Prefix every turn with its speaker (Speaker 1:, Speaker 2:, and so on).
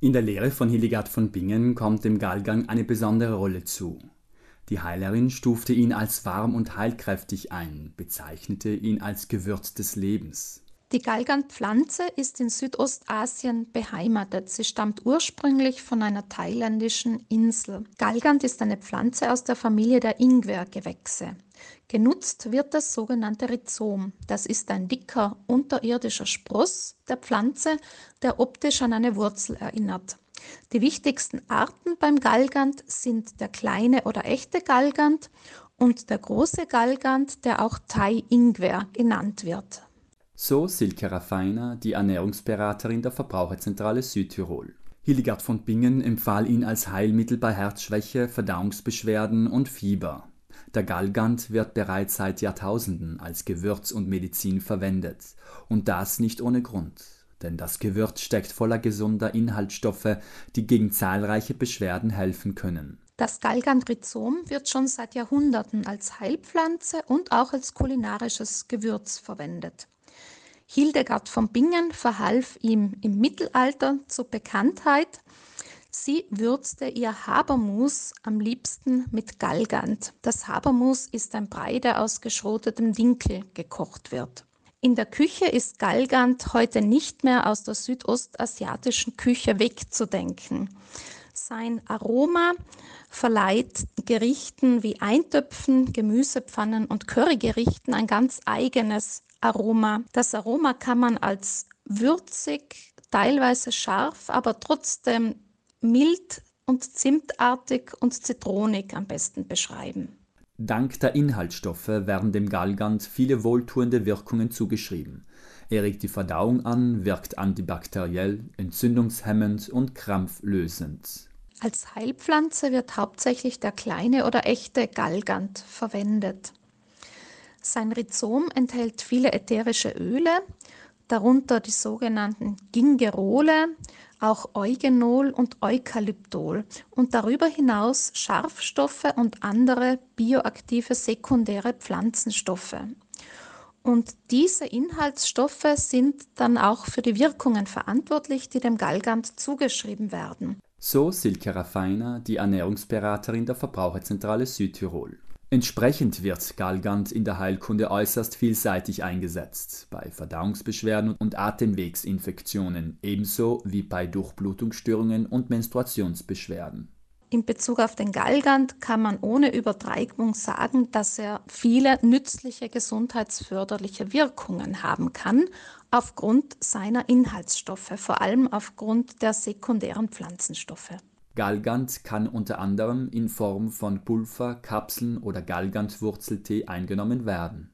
Speaker 1: In der Lehre von Hildegard von Bingen kommt dem Galgang eine besondere Rolle zu. Die Heilerin stufte ihn als warm und heilkräftig ein, bezeichnete ihn als Gewürz des Lebens.
Speaker 2: Die Galgantpflanze ist in Südostasien beheimatet. Sie stammt ursprünglich von einer thailändischen Insel. Galgant ist eine Pflanze aus der Familie der Ingwergewächse. Genutzt wird das sogenannte Rhizom. Das ist ein dicker unterirdischer Spross der Pflanze, der optisch an eine Wurzel erinnert. Die wichtigsten Arten beim Galgant sind der kleine oder echte Galgant und der große Galgant, der auch Thai-Ingwer genannt wird.
Speaker 1: So Silke Raffiner, die Ernährungsberaterin der Verbraucherzentrale Südtirol. Hildegard von Bingen empfahl ihn als Heilmittel bei Herzschwäche, Verdauungsbeschwerden und Fieber. Der Galgant wird bereits seit Jahrtausenden als Gewürz und Medizin verwendet. Und das nicht ohne Grund. Denn das Gewürz steckt voller gesunder Inhaltsstoffe, die gegen zahlreiche Beschwerden helfen können.
Speaker 2: Das Galgantrizom wird schon seit Jahrhunderten als Heilpflanze und auch als kulinarisches Gewürz verwendet. Hildegard von Bingen verhalf ihm im Mittelalter zur Bekanntheit. Sie würzte ihr Habermus am liebsten mit Galgant. Das Habermus ist ein Brei, der aus geschrotetem Dinkel gekocht wird. In der Küche ist Galgant heute nicht mehr aus der südostasiatischen Küche wegzudenken. Sein Aroma verleiht Gerichten wie Eintöpfen, Gemüsepfannen und Currygerichten ein ganz eigenes Aroma. Das Aroma kann man als würzig, teilweise scharf, aber trotzdem mild und zimtartig und zitronig am besten beschreiben.
Speaker 1: Dank der Inhaltsstoffe werden dem Galgant viele wohltuende Wirkungen zugeschrieben. Er regt die Verdauung an, wirkt antibakteriell, entzündungshemmend und krampflösend.
Speaker 2: Als Heilpflanze wird hauptsächlich der kleine oder echte Galgant verwendet. Sein Rhizom enthält viele ätherische Öle, darunter die sogenannten Gingerole, auch Eugenol und Eukalyptol und darüber hinaus Scharfstoffe und andere bioaktive sekundäre Pflanzenstoffe. Und diese Inhaltsstoffe sind dann auch für die Wirkungen verantwortlich, die dem Galgant zugeschrieben werden.
Speaker 1: So Silke Raffiner, die Ernährungsberaterin der Verbraucherzentrale Südtirol. Entsprechend wird Galgant in der Heilkunde äußerst vielseitig eingesetzt, bei Verdauungsbeschwerden und Atemwegsinfektionen ebenso wie bei Durchblutungsstörungen und Menstruationsbeschwerden.
Speaker 2: In Bezug auf den Galgant kann man ohne Übertreibung sagen, dass er viele nützliche gesundheitsförderliche Wirkungen haben kann, aufgrund seiner Inhaltsstoffe, vor allem aufgrund der sekundären Pflanzenstoffe.
Speaker 1: Galgant kann unter anderem in Form von Pulver, Kapseln oder Galgantwurzeltee eingenommen werden